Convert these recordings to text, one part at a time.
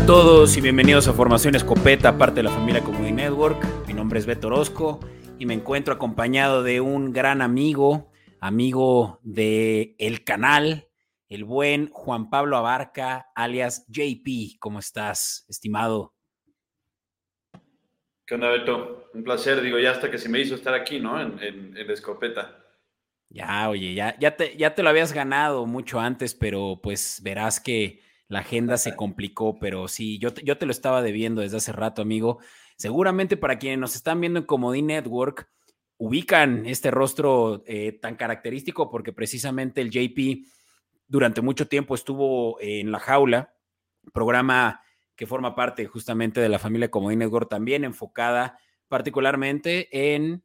A todos y bienvenidos a Formación Escopeta, parte de la familia Comedy Network. Mi nombre es Beto Orozco y me encuentro acompañado de un gran amigo, amigo de el canal, el buen Juan Pablo Abarca, alias JP. ¿Cómo estás, estimado? ¿Qué onda, Beto? Un placer, digo, ya hasta que se me hizo estar aquí, ¿no? En, en, escopeta. Ya, oye, ya, ya, te, ya te lo habías ganado mucho antes, pero pues verás que la agenda se complicó, pero sí, yo te, yo te lo estaba debiendo desde hace rato, amigo. Seguramente para quienes nos están viendo en Comodín Network, ubican este rostro eh, tan característico porque precisamente el JP durante mucho tiempo estuvo en La Jaula, programa que forma parte justamente de la familia Comodín Network, también enfocada particularmente en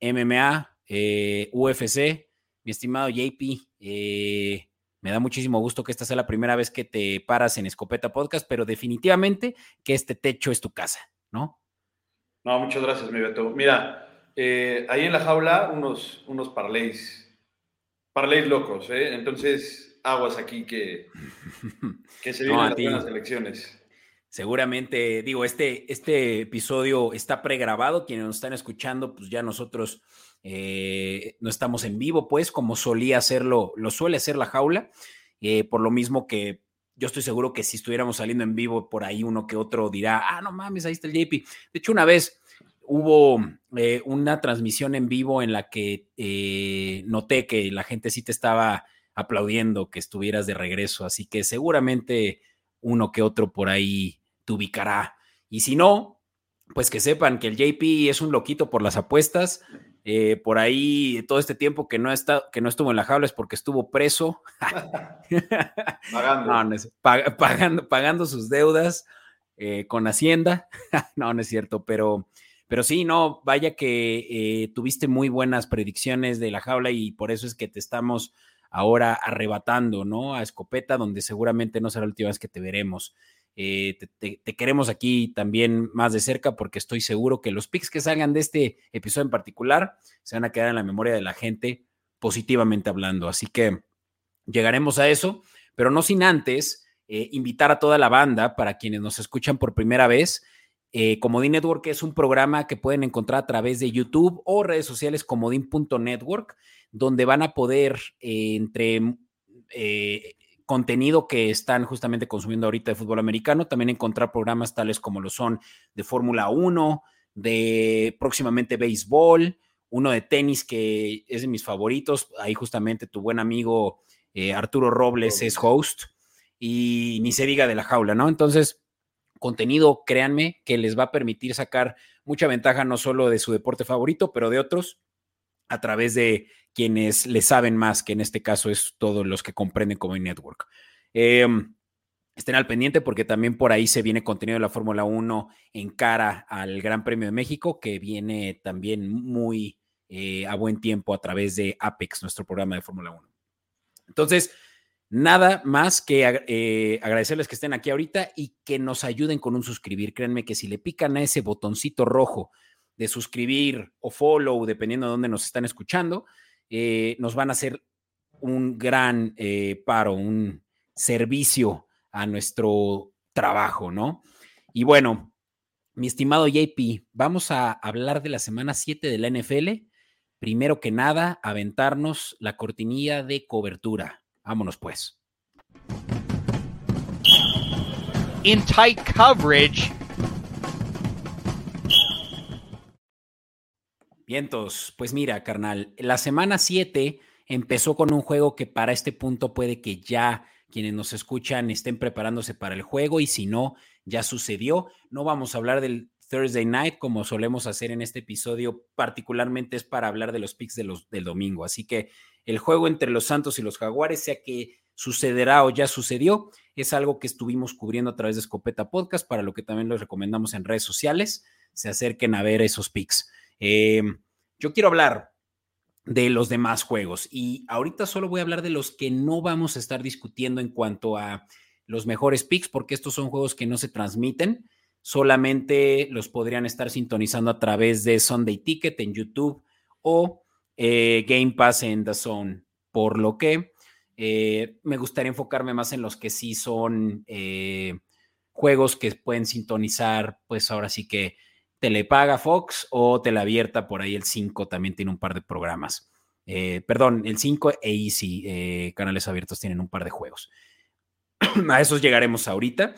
MMA, eh, UFC. Mi estimado JP, eh, me da muchísimo gusto que esta sea la primera vez que te paras en Escopeta Podcast, pero definitivamente que este techo es tu casa, ¿no? No, muchas gracias, mi Beto. Mira, eh, ahí en la jaula unos, unos parlays, parlays locos, ¿eh? Entonces, aguas aquí que, que se vienen las buenas elecciones. Seguramente, digo, este, este episodio está pregrabado. Quienes nos están escuchando, pues ya nosotros eh, no estamos en vivo, pues, como solía hacerlo, lo suele hacer la jaula. Eh, por lo mismo que yo estoy seguro que si estuviéramos saliendo en vivo, por ahí uno que otro dirá, ah, no mames, ahí está el JP. De hecho, una vez hubo eh, una transmisión en vivo en la que noté que la gente sí te estaba aplaudiendo que estuvieras de regreso, así que seguramente uno que otro por ahí te ubicará. Y si no, pues que sepan que el JP es un loquito por las apuestas. Eh, por ahí todo este tiempo que no, está, que no estuvo en la jaula es porque estuvo preso. pagando. pagando. sus deudas eh, con Hacienda. no, no es cierto, pero, pero sí, no, vaya que eh, tuviste muy buenas predicciones de la jaula y por eso es que te estamos ahora arrebatando, ¿no? A escopeta, donde seguramente no será la última vez que te veremos. Eh, te, queremos aquí también más de cerca porque estoy seguro que los pics que salgan de este episodio en particular se van a quedar en la memoria de la gente positivamente hablando. Así que llegaremos a eso, pero no sin antes eh, invitar a toda la banda para quienes nos escuchan por primera vez. Eh, Comodín Network es un programa que pueden encontrar a través de YouTube o redes sociales comodín.network, donde van a poder, entre contenido que están justamente consumiendo ahorita de fútbol americano, también encontrar programas tales como lo son de Fórmula 1, de próximamente béisbol, uno de tenis que es de mis favoritos, ahí justamente tu buen amigo eh, Arturo Robles es host y ni se diga de la jaula, ¿no? Entonces, contenido, créanme, que les va a permitir sacar mucha ventaja no solo de su deporte favorito, pero de otros a través de quienes le saben más, que en este caso es todos los que comprenden como network. Em, estén al pendiente porque también por ahí se viene contenido de la Fórmula 1 en cara al Gran Premio de México, que viene también muy eh, a buen tiempo a través de Apex, nuestro programa de Fórmula 1. Entonces, nada más que eh, agradecerles que estén aquí ahorita y que nos ayuden con un suscribir. Créanme que si le pican a ese botoncito rojo de suscribir o follow, dependiendo de dónde nos están escuchando, eh, nos van a hacer un gran eh, paro, un servicio a nuestro trabajo, ¿no? Y bueno, mi estimado JP, vamos a hablar de la semana 7 de la NFL. Primero que nada, aventarnos la cortinilla de cobertura. Vámonos pues. In tight coverage. Pues mira, carnal, la semana 7 empezó con un juego que para este punto puede que ya quienes nos escuchan estén preparándose para el juego y si no, ya sucedió. No vamos a hablar del Thursday Night como solemos hacer en este episodio, particularmente es para hablar de los picks de los, del domingo. Así que el juego entre los Santos y los Jaguares, sea que sucederá o ya sucedió, es algo que estuvimos cubriendo a través de Escopeta Podcast, para lo que también los recomendamos en redes sociales. Se acerquen a ver esos picks. Em, yo quiero hablar de los demás juegos y ahorita solo voy a hablar de los que no vamos a estar discutiendo en cuanto a los mejores picks, porque estos son juegos que no se transmiten, solamente los podrían estar sintonizando a través de Sunday Ticket en YouTube o eh, Game Pass en The Zone, por lo que eh, me gustaría enfocarme más en los que sí son eh, juegos que pueden sintonizar, pues ahora sí que te le paga Fox o te la abierta por ahí el 5, también tiene un par de programas. Eh, perdón, el 5 e Easy, eh, canales abiertos tienen un par de juegos. a esos llegaremos ahorita,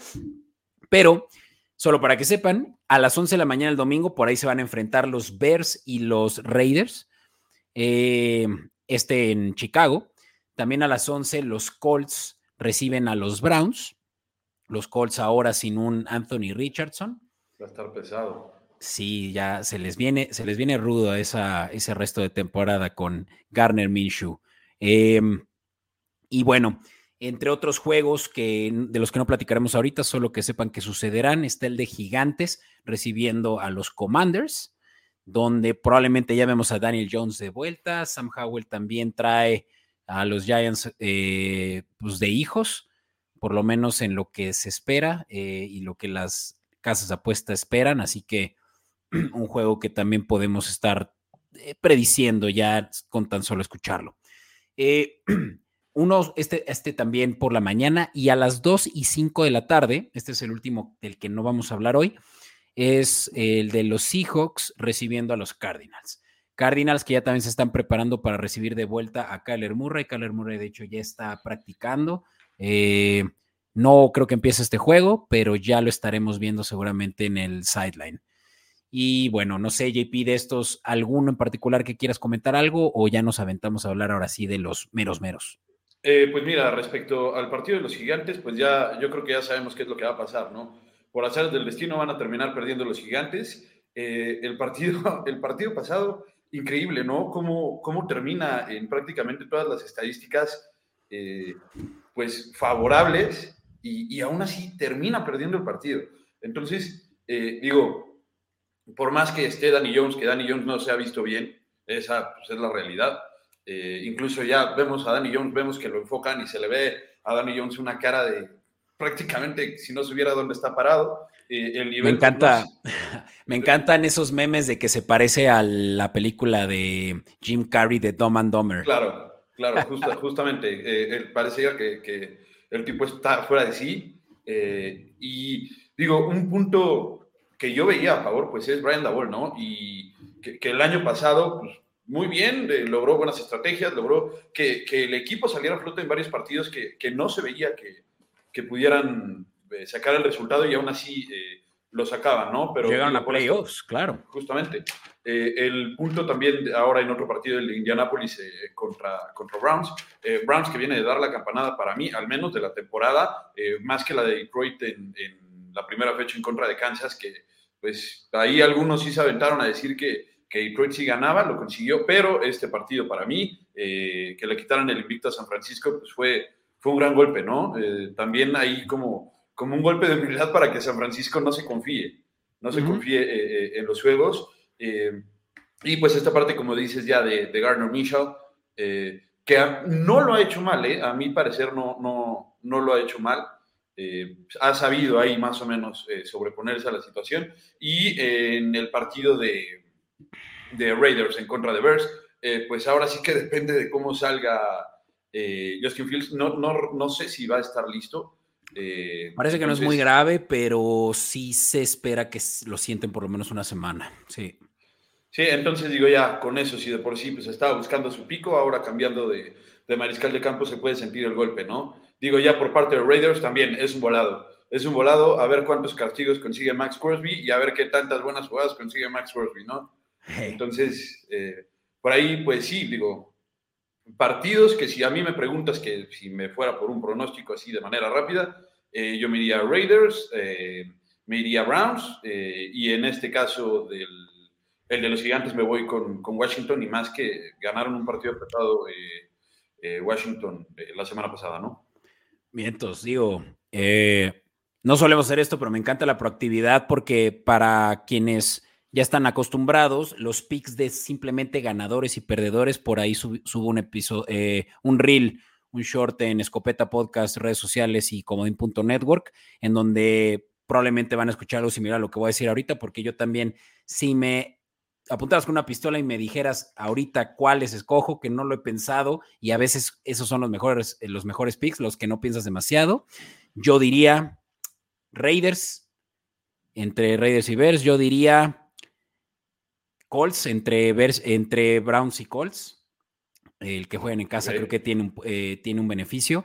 pero solo para que sepan, a las 11 de la mañana el domingo por ahí se van a enfrentar los Bears y los Raiders, eh, este en Chicago. También a las 11 los Colts reciben a los Browns. Los Colts ahora sin un Anthony Richardson. Va a estar pesado. Sí, ya se les viene, se les viene rudo esa, ese resto de temporada con Garner Minshew. Em, y bueno, entre otros juegos que, de los que no platicaremos ahorita, solo que sepan que sucederán, está el de Gigantes recibiendo a los Commanders, donde probablemente ya vemos a Daniel Jones de vuelta. Sam Howell también trae a los Giants eh, pues de hijos, por lo menos en lo que se espera eh, y lo que las casas de apuesta esperan. Así que un juego que también podemos estar eh, prediciendo ya con tan solo escucharlo. uno, este, este también por la mañana y a las 2 y 5 de la tarde, este es el último del que no vamos a hablar hoy, es el de los Seahawks recibiendo a los Cardinals. Cardinals que ya también se están preparando para recibir de vuelta a Kyler Murray. Kyler Murray, de hecho, ya está practicando. Eh, no creo que empiece este juego, pero ya lo estaremos viendo seguramente en el sideline. Y bueno, no sé, JP, de estos, ¿alguno en particular que quieras comentar algo o ya nos aventamos a hablar ahora sí de los meros meros? Eh, pues mira, respecto al partido de los gigantes, pues ya yo creo que ya sabemos qué es lo que va a pasar, ¿no? Por hacer del destino van a terminar perdiendo los gigantes. Eh, el, partido, el partido pasado increíble, ¿no? Cómo, cómo termina en prácticamente todas las estadísticas, eh, pues favorables y, y, aún así termina perdiendo el partido. Entonces, digo, por más que esté Danny Jones, que Danny Jones no se ha visto bien, esa pues, es la realidad. Eh, incluso ya vemos a Danny Jones, vemos que lo enfocan y se le ve a Danny Jones una cara de prácticamente si no supiera dónde está parado. Eh, me encanta, me encantan esos memes de que se parece a la película de Jim Carrey de Dumb and Dumber. Claro, claro, justamente. Eh, parecía que, el tipo está fuera de sí. Y digo, un punto que yo veía a favor, pues es Brian Dabol, ¿no? Y que, el año pasado, pues, muy bien, logró buenas estrategias, logró que, el equipo saliera a flote en varios partidos que, que no se veía que, que pudieran eh, sacar el resultado y aún así eh, lo sacaban, ¿no? Pero llegaron a playoffs, claro. Justamente. Eh, el punto también ahora en otro partido de Indianapolis contra, contra Browns. Browns que viene de dar la campanada para mí, al menos de la temporada, más que la de Detroit en, la primera fecha en contra de Kansas, que pues ahí algunos sí se aventaron a decir que, que Detroit sí ganaba, lo consiguió, pero este partido para mí, que le quitaran el invicto a San Francisco, pues fue, fue un gran golpe, ¿no? también ahí como como un golpe de humildad para que San Francisco no se confíe, no se confíe eh, eh, en los juegos. Eh, y pues esta parte, como dices ya, de, de Gardner Mitchell, que no lo ha hecho mal, a mi parecer no, no, no lo ha hecho mal. Ha sabido ahí más o menos sobreponerse a la situación. Y en el partido de, de, Raiders en contra de Bears, pues ahora sí que depende de cómo salga Justin Fields. No, no, no sé si va a estar listo. Eh, Parece que no es muy grave, pero sí se espera que lo sienten por lo menos una semana. Sí. Sí, entonces digo ya, con eso, si de por sí pues estaba buscando su pico, ahora cambiando de, mariscal de campo se puede sentir el golpe, ¿no? Digo ya por parte de Raiders también es un volado. Es un volado a ver cuántos castigos consigue Max Crosby y a ver qué tantas buenas jugadas consigue Max Crosby, ¿no? Entonces, eh, por ahí, pues sí, digo, partidos que si a mí me preguntas que si me fuera por un pronóstico así de manera rápida, eh, yo me iría Raiders, eh, me iría Browns eh, y en este caso del el de los gigantes me voy con, con Washington y más que ganaron un partido apretado Washington la semana pasada, ¿no? Mientos, digo, no solemos hacer esto, pero me encanta la proactividad porque para quienes ya están acostumbrados, los picks de simplemente ganadores y perdedores, por ahí subo un episodio, eh, un reel, un short en Escopeta Podcast, redes sociales y Comodín.network, en donde probablemente van a escuchar algo similar a lo que voy a decir ahorita, porque yo también, si me apuntaras con una pistola y me dijeras ahorita cuáles escojo, que no lo he pensado, y a veces esos son los mejores, los mejores picks, los que no piensas demasiado, yo diría Raiders, entre Raiders y Bears, yo diría Colts, entre, entre Browns y Colts. El que juegan en casa creo que tiene un, eh, tiene un beneficio.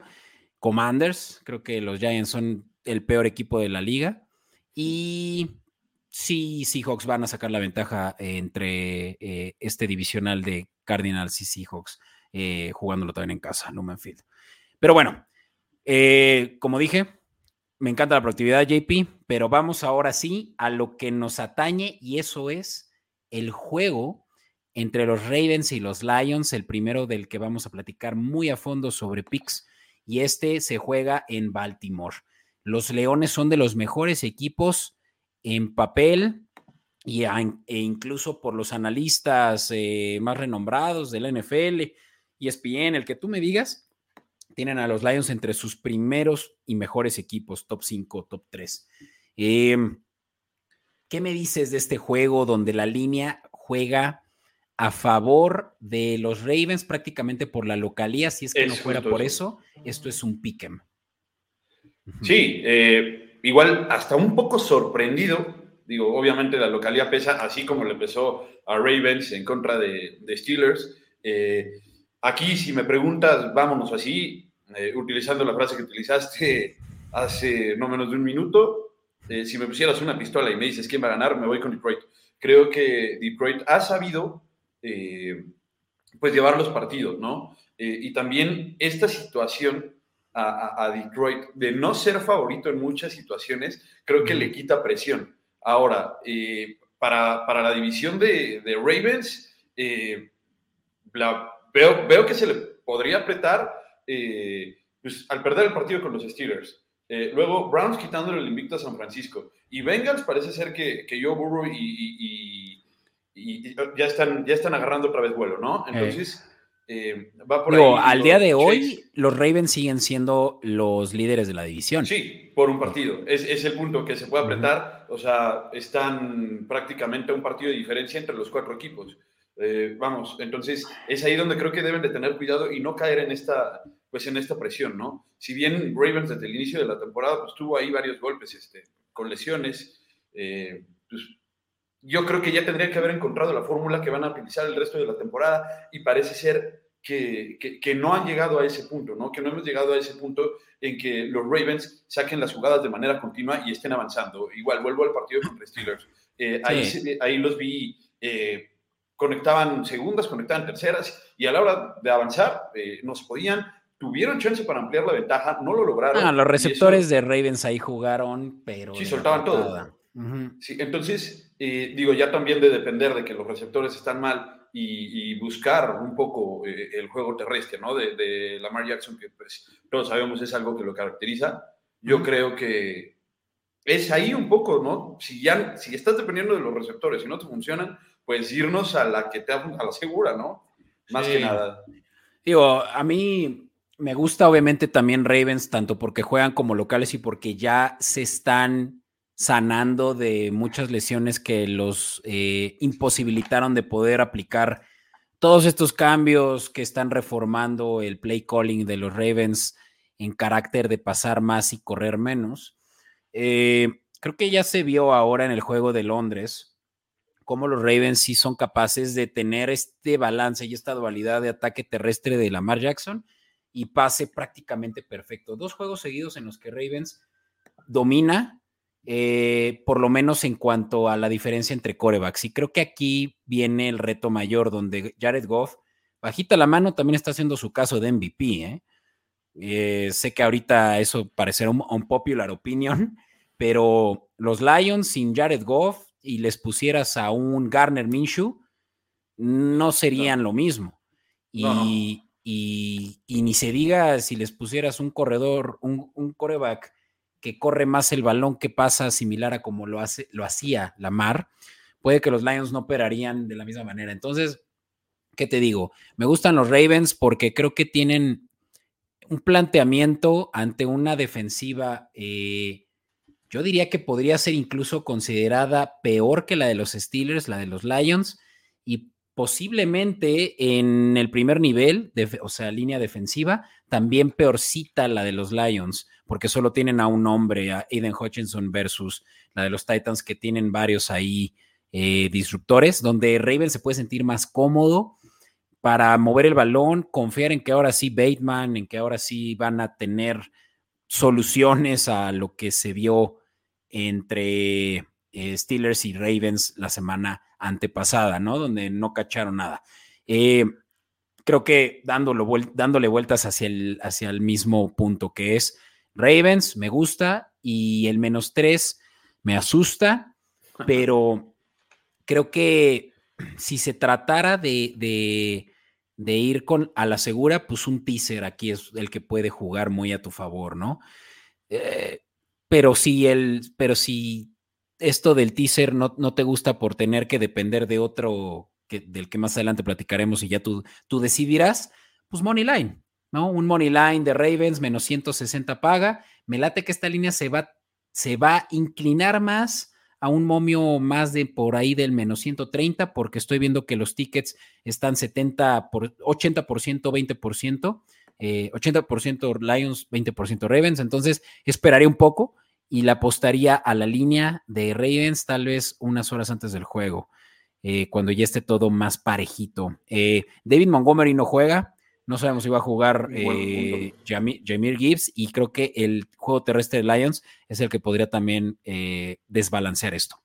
Commanders, creo que los Giants son el peor equipo de la liga. Y sí, Seahawks van a sacar la ventaja entre eh, este divisional de Cardinals y Seahawks, eh, jugándolo también en casa, me Field. Pero bueno, eh, como dije, me encanta la productividad, JP, pero vamos ahora sí a lo que nos atañe y eso es el juego entre los Ravens y los Lions, el primero del que vamos a platicar muy a fondo sobre picks, y este se juega en Baltimore. Los Leones son de los mejores equipos en papel y e incluso por los analistas eh, más renombrados del NFL, ESPN, el que tú me digas, tienen a los Lions entre sus primeros y mejores equipos, top 5, top 3. Em, ¿Qué me dices de este juego donde la línea juega a favor de los Ravens prácticamente por la localía? Si es que no fuera por eso. esto es un pick'em. Sí, eh, igual hasta un poco sorprendido. Digo, obviamente la localidad pesa, así como le pesó a Ravens en contra de, Steelers. Eh, aquí, si me preguntas, vámonos así, eh, utilizando la frase que utilizaste hace no menos de un minuto, si me pusieras una pistola y me dices quién va a ganar, me voy con Detroit. Creo que Detroit ha sabido pues llevar los partidos, ¿no? y también esta situación a, Detroit de no ser favorito en muchas situaciones, creo que le quita presión. Ahora, eh, para, para, la división de, de Ravens, eh, veo, veo que se le podría apretar eh, pues, al perder el partido con los Steelers. luego, Browns quitándole el invicto a San Francisco. Y Bengals parece ser que, que Joe Burrow y, y, ya, están, ya están agarrando otra vez vuelo, ¿no? Entonces, eh, va al día de hoy, los Ravens siguen siendo los líderes de la división. Sí, por un partido. Es, es el punto que se puede apretar. O sea, están prácticamente a un partido de diferencia entre los cuatro equipos. Eh, vamos, entonces es ahí donde creo que deben de tener cuidado y no caer en esta, pues en esta presión, ¿no? Si bien Ravens desde el inicio de la temporada pues tuvo ahí varios golpes este, con lesiones, eh, pues yo creo que ya tendría que haber encontrado la fórmula que van a utilizar el resto de la temporada y parece ser que, que, no han llegado a ese punto, ¿no? Que no hemos llegado a ese punto en que los Ravens saquen las jugadas de manera continua y estén avanzando. Igual, vuelvo al partido contra Steelers. Eh, ahí, ahí los vi, eh, conectaban segundas, conectaban terceras y a la hora de avanzar eh, no se podían. Tuvieron chance para ampliar la ventaja, no lo lograron. Ah, los receptores de Ravens ahí jugaron, pero. Sí, soltaban todo. Sí, entonces, digo, ya también de depender de que los receptores están mal y, buscar un poco eh, el juego terrestre, ¿no? De, de, Lamar Jackson, que pues todos sabemos es algo que lo caracteriza. Yo creo que es ahí un poco, ¿no? Si ya, si estás dependiendo de los receptores y no te funcionan, pues irnos a la que te a la segura, ¿no? Más que nada. Digo, a mí me gusta obviamente también Ravens, tanto porque juegan como locales y porque ya se están sanando de muchas lesiones que los eh, imposibilitaron de poder aplicar todos estos cambios que están reformando el play calling de los Ravens en carácter de pasar más y correr menos. Eh, creo que ya se vio ahora en el juego de Londres cómo los Ravens sí son capaces de tener este balance y esta dualidad de ataque terrestre de Lamar Jackson y pase prácticamente perfecto. Dos juegos seguidos en los que Ravens domina eh, por lo menos en cuanto a la diferencia entre corebacks. Y creo que aquí viene el reto mayor, donde Jared Goff, bajita la mano, también está haciendo su caso de MVP. ¿eh? Eh, sé que ahorita eso parecerá un, popular opinion, pero los Lions sin Jared Goff y les pusieras a un Garner Minshew, no serían lo mismo. Y, ni se diga si les pusieras un corredor, un, un coreback que corre más el balón que pasa similar a como lo, hace, lo hacía Lamar, puede que los Lions no operarían de la misma manera. Entonces, ¿qué te digo? Me gustan los Ravens porque creo que tienen un planteamiento ante una defensiva, eh, yo diría que podría ser incluso considerada peor que la de los Steelers, la de los Lions, posiblemente en el primer nivel, o sea, línea defensiva, también peorcita la de los Lions, porque solo tienen a un hombre, a Aiden Hutchinson versus la de los Titans, que tienen varios ahí eh, disruptores, donde Raven se puede sentir más cómodo para mover el balón, confiar en que ahora sí Bateman, en que ahora sí van a tener soluciones a lo que se vio entre eh, Steelers y Ravens la semana antepasada, ¿no? Donde no cacharon nada. Eh, creo que dándole vueltas hacia el, hacia el mismo punto que es Ravens, me gusta y el menos tres me asusta, pero creo que si se tratara de, de, ir con a la segura, pues un teaser aquí es el que puede jugar muy a tu favor, ¿no? Eh, pero si el, pero si esto del teaser no, no, te gusta por tener que depender de otro del que más adelante platicaremos y ya tú, tú decidirás, pues Money Line, ¿no? Un Money Line de Ravens menos 160 paga. Me late que esta línea se va, se va a inclinar más a un momio más de por ahí del menos 130, porque estoy viendo que los tickets están 70 por 80%, 20%, 80% Lions, 20% Ravens. Entonces, esperaría un poco y la apostaría a la línea de Ravens tal vez unas horas antes del juego, eh, cuando ya esté todo más parejito. Eh, David Montgomery no juega, no sabemos si va a jugar eh, Jamir Gibbs y creo que el juego terrestre de Lions es el que podría también desbalancear esto.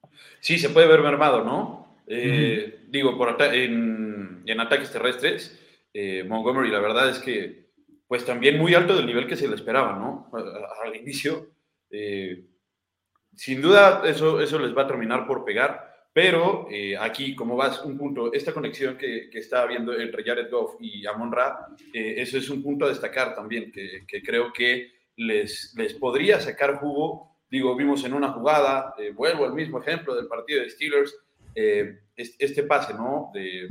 Sí, se puede ver mermado, ¿no? Digo, por en, en, ataques terrestres, Montgomery la verdad es que pues también muy alto del nivel que se le esperaba, ¿no? Al inicio eh, sin duda, eso, eso les va a terminar por pegar, pero eh, aquí, como vas, un punto, esta conexión que, que está habiendo entre Jared Goff y Amon Ra, eh, eso es un punto a destacar también, que, que, creo que les, les podría sacar jugo. Digo, vimos en una jugada, vuelvo al mismo ejemplo del partido de Steelers, este pase, ¿no? De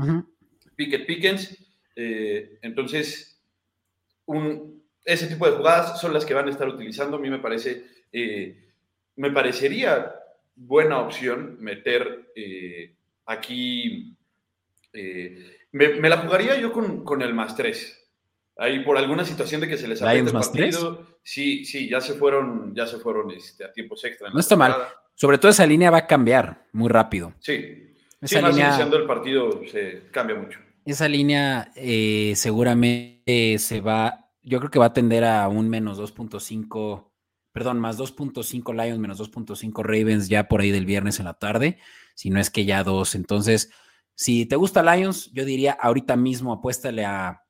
Pickett Pickens. entonces, un, ese tipo de jugadas son las que van a estar utilizando. A mí me parece eh, me parecería buena opción meter eh, aquí, eh, me, la jugaría yo con, el más 3. Ahí por alguna situación de que se les ha el partido. Sí, sí, ya se fueron, ya se fueron este, a tiempos extra. No está mal. Sobre todo esa línea va a cambiar muy rápido. Sí. Esa línea, iniciando el partido se cambia mucho. Esa línea seguramente se va, yo creo que va a tender a un menos 2.5 perdón, más 2.5 Lions, menos 2.5 Ravens ya por ahí del viernes en la tarde, si no es que ya dos. Entonces, si te gusta Lions, yo diría ahorita mismo apuéstale a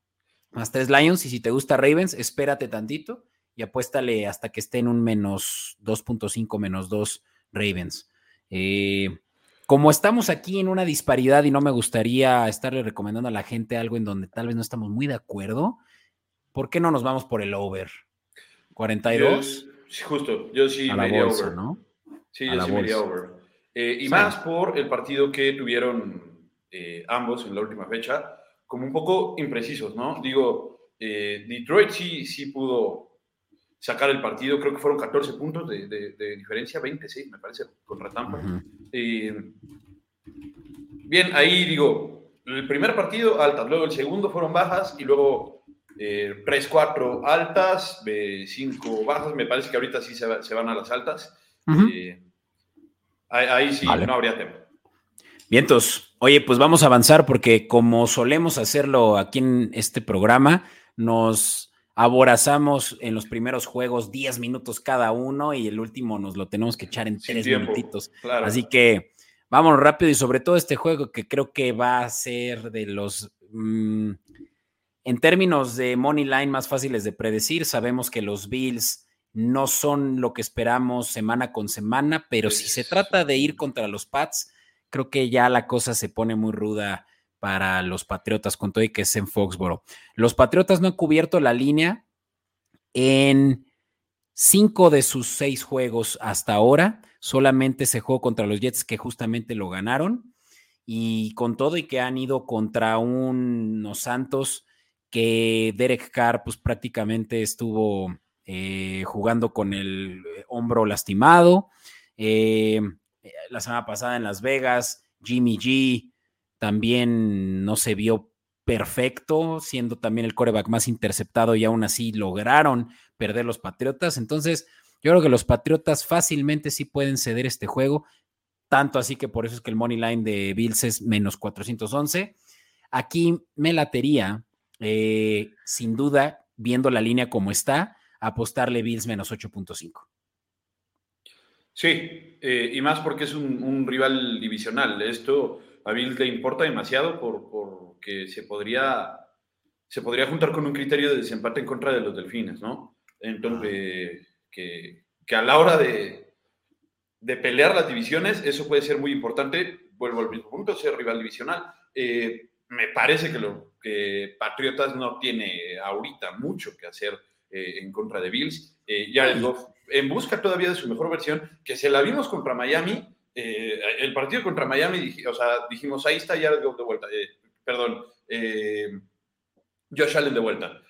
más 3 Lions y si te gusta Ravens, espérate tantito y apuéstale hasta que esté en un menos 2.5, menos 2 Ravens. Eh, como estamos aquí en una disparidad y no me gustaría estarle recomendando a la gente algo en donde tal vez no estamos muy de acuerdo, ¿por qué no nos vamos por el over? 42. Sí, justo, yo sí me iría over. ¿no? Sí, yo sí me iría over. Eh, y más por el partido que tuvieron eh, ambos en la última fecha, como un poco imprecisos, ¿no? Digo, eh, Detroit sí, sí pudo sacar el partido, creo que fueron 14 puntos de, de, diferencia, 26 me parece, contra Tampa. bien, ahí digo, el primer partido altas, luego el segundo fueron bajas y luego eh, 3-4 altas, 5 bajas, me parece que ahorita sí se, van a las altas. Eh, ahí, sí, no habría tema. Vientos. Oye, pues vamos a avanzar porque como solemos hacerlo aquí en este programa, nos aborazamos en los primeros juegos 10 minutos cada uno y el último nos lo tenemos que echar en 3 minutitos. Así que vámonos rápido y sobre todo este juego que creo que va a ser de los... Mm, en términos de money line más fáciles de predecir, sabemos que los Bills no son lo que esperamos semana con semana, pero si se trata de ir contra los Pats, creo que ya la cosa se pone muy ruda para los Patriotas con todo y que es en Foxboro. Los Patriotas no han cubierto la línea en cinco de sus seis juegos hasta ahora. Solamente se jugó contra los Jets que justamente lo ganaron. Y con todo y que han ido contra unos Santos que Derek Carr pues prácticamente estuvo eh, jugando con el eh, hombro lastimado. Eh, la semana pasada en Las Vegas, Jimmy G también no se vio perfecto, siendo también el coreback más interceptado y aún así lograron perder los Patriotas. Entonces, yo creo que los Patriotas fácilmente sí pueden ceder este juego, tanto así que por eso es que el money line de Bills es menos 411. Aquí me latería, eh, sin duda, viendo la línea como está, apostarle Bills menos 8.5. Sí, eh, y más porque es un, rival divisional. Esto a Bills le importa demasiado porque se podría, se podría juntar con un criterio de desempate en contra de los delfines, ¿no? Entonces, que, a la hora de, de, pelear las divisiones, eso puede ser muy importante. Vuelvo al mismo punto, ser rival divisional. Eh, me parece que, lo, que Patriotas no tiene ahorita mucho que hacer eh, en contra de Bills. ya el en busca todavía de su mejor versión, que se la vimos contra Miami, eh, el partido contra Miami, o sea, dijimos, ahí está Jared Goff de vuelta, eh, perdón, eh, Josh Allen de vuelta.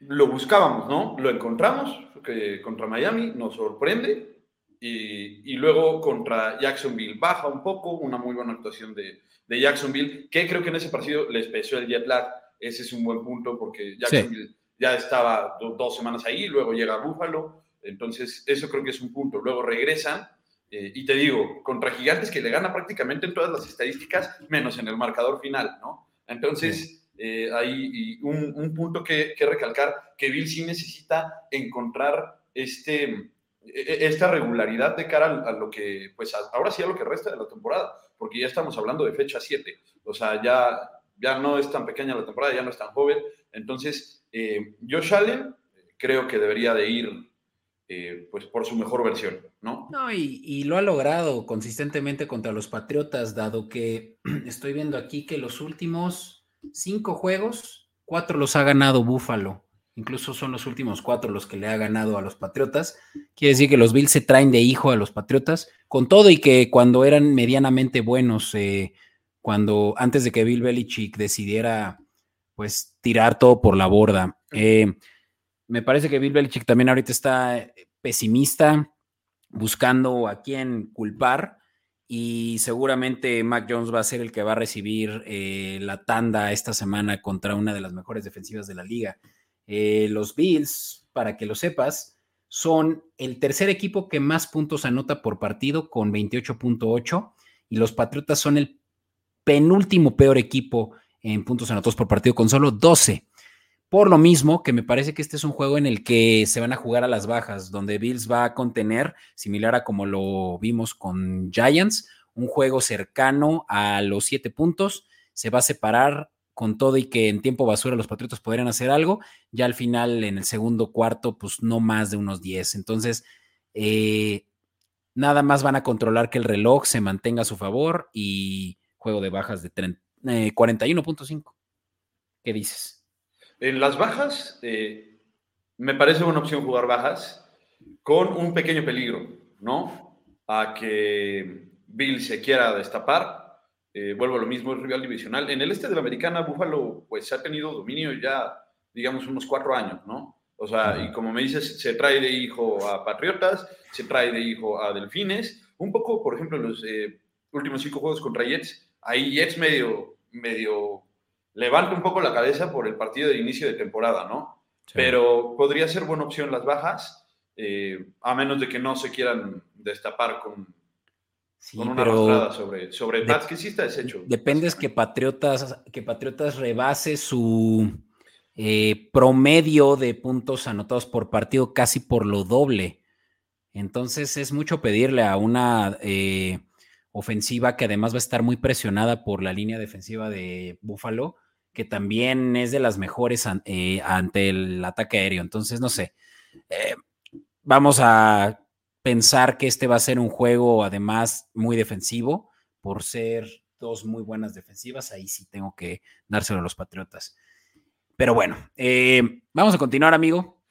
Lo buscábamos, ¿no? Lo encontramos contra Miami, nos sorprende, y, luego contra Jacksonville. Baja un poco, una muy buena actuación de, Jacksonville, que creo que en ese partido les pesó el jet lag, ese es un buen punto porque Jacksonville ya estaba dos semanas ahí, luego llega Búfalo, entonces eso creo que es un punto. Luego regresan eh, y te digo, contra Gigantes que le gana prácticamente en todas las estadísticas, menos en el marcador final, ¿no? Entonces, eh, hay un, punto que, recalcar, que Bill sí necesita encontrar este, esta regularidad de cara a, lo que, pues ahora sí a lo que resta de la temporada, porque ya estamos hablando de fecha 7, o sea, ya, ya no es tan pequeña la temporada, ya no es tan joven, entonces eh, Josh Allen creo que debería de ir eh, pues por su mejor versión, ¿no? No, y, lo ha logrado consistentemente contra los Patriotas, dado que estoy viendo aquí que los últimos cinco juegos, cuatro los ha ganado Buffalo. Incluso son los últimos cuatro los que le ha ganado a los Patriotas. Quiere decir que los Bills se traen de hijo a los Patriotas, con todo y que cuando eran medianamente buenos, eh, cuando antes de que Bill Belichick decidiera pues tirar todo por la borda. Eh, me parece que Bill Belichick también ahorita está eh, pesimista, buscando a quién culpar y seguramente Mac Jones va a ser el que va a recibir eh, la tanda esta semana contra una de las mejores defensivas de la liga. Los Bills, para que lo sepas, son el tercer equipo que más puntos anota por partido con 28.8 y los Patriotas son el penúltimo peor equipo en puntos anotados por partido con solo 12. Por lo mismo que me parece que este es un juego en el que se van a jugar a las bajas, donde Bills va a contener, similar a como lo vimos con Giants, un juego cercano a los 7 puntos, se va a separar con todo y que en tiempo basura los Patriotas podrían hacer algo, ya al final en el segundo cuarto, pues no más de unos 10. Entonces, eh, nada más van a controlar que el reloj se mantenga a su favor y juego de bajas de 30 41.5. Eh, ¿Qué dices? En las bajas, eh, me parece una opción jugar bajas con un pequeño peligro, ¿no? A que Bill se quiera destapar. Eh, vuelvo a lo mismo, es rival divisional. En el este de la americana, Buffalo, pues ha tenido dominio ya, digamos, unos cuatro años, ¿no? O sea, y como me dices, se trae de hijo a Patriotas, se trae de hijo a Delfines. Un poco, por ejemplo, en los últimos cinco juegos contra Jets, ahí Jets medio, medio levanta un poco la cabeza por el partido de inicio de temporada, ¿no? Pero podría ser buena opción las bajas, eh, a menos de que no se quieran destapar con, una pero sobre, sobre Pats, que sí está deshecho. Depende es que Patriotas, que Patriotas rebase su eh, promedio de puntos anotados por partido casi por lo doble. Entonces es mucho pedirle a una eh, ofensiva que además va a estar muy presionada por la línea defensiva de Buffalo, que también es de las mejores eh, ante el ataque aéreo. Entonces, no sé, vamos a pensar que este va a ser un juego además muy defensivo por ser dos muy buenas defensivas. Ahí sí tengo que dárselo a los Patriotas. Pero bueno, eh, vamos a continuar, amigo,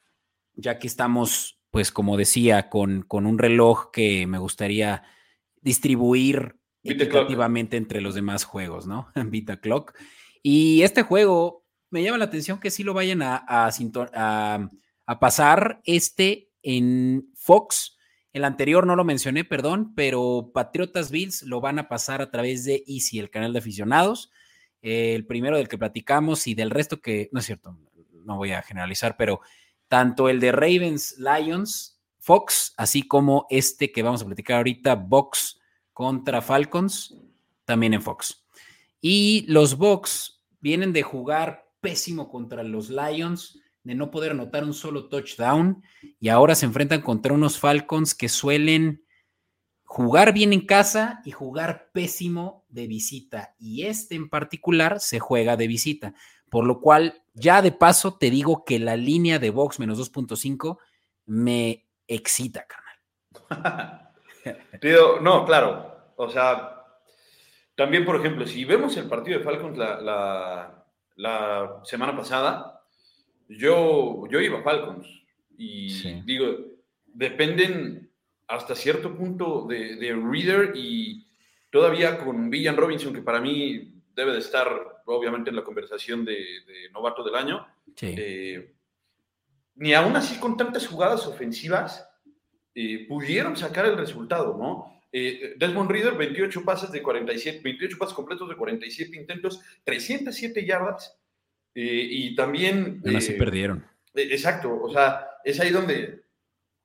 ya que estamos, pues como decía, con, con un reloj que me gustaría distribuir equitativamente entre los demás juegos, ¿no? Vita Clock. Y este juego me llama la atención que sí lo vayan a, a, pasar este en Fox El anterior no lo mencioné, perdón, pero Patriotas Bills lo van a pasar a través de Easy, el canal de aficionados. el primero del que platicamos y del resto que, no es cierto, no voy a generalizar, pero tanto el de Ravens Lions, Fox, así como este que vamos a platicar ahorita, Box contra Falcons, también en Fox. Y los Bucks vienen de jugar pésimo contra los Lions, de no poder anotar un solo touchdown, y ahora se enfrentan contra unos Falcons que suelen jugar bien en casa y jugar pésimo de visita. Y este en particular se juega de visita. Por lo cual, ya de paso te digo que la línea de box menos 2.5 me excita, carnal. no, claro. O sea, también, por ejemplo, si vemos el partido de Falcons la, semana pasada, yo, yo iba a Falcons y digo, dependen hasta cierto punto de, Reader y todavía con Villan Robinson, que para mí debe de estar obviamente en la conversación de, novato del año. Eh, ni aún así con tantas jugadas ofensivas eh, pudieron sacar el resultado, ¿no? Eh, Desmond Reader, 28 pases de 47, 28 pases completos de 47 intentos, 307 yardas. Eh, y también. así eh, perdieron. exacto, o sea, es ahí donde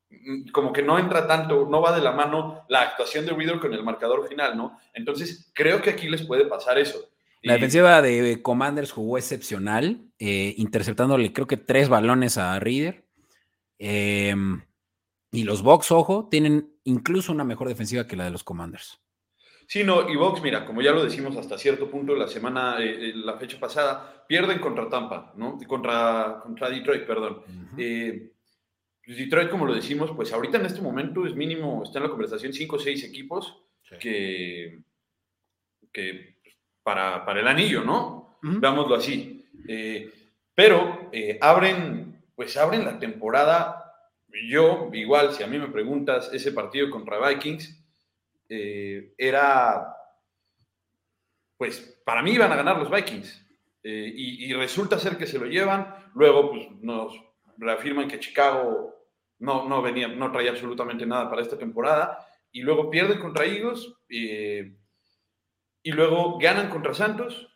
mm, como que no entra tanto, no va de la mano la actuación de Reader con el marcador final, ¿no? Entonces, creo que aquí les puede pasar eso. La defensiva de Commanders jugó excepcional, interceptándole creo que tres balones a Reader. Eh, y los Bucks, ojo, tienen incluso una mejor defensiva que la de los Commanders. Sí, no, y Bucks, mira, como ya lo decimos hasta cierto punto la semana, eh, eh, la fecha pasada, pierden contra Tampa, ¿no? Contra, contra Detroit, perdón. Eh, pues Detroit, como lo decimos, pues ahorita en este momento es mínimo, está en la conversación 5 o 6 equipos que, que para, para, el anillo, ¿no? Veámoslo así. pero abren, pues abren la temporada yo, igual, si a mí me preguntas, ese partido contra Vikings eh, era, pues para mí iban a ganar los Vikings. Eh, y, resulta ser que se lo llevan. Luego, pues nos reafirman que Chicago no, no venía, no traía absolutamente nada para esta temporada. Y luego pierden contra Eagles. Eh, y luego ganan contra Santos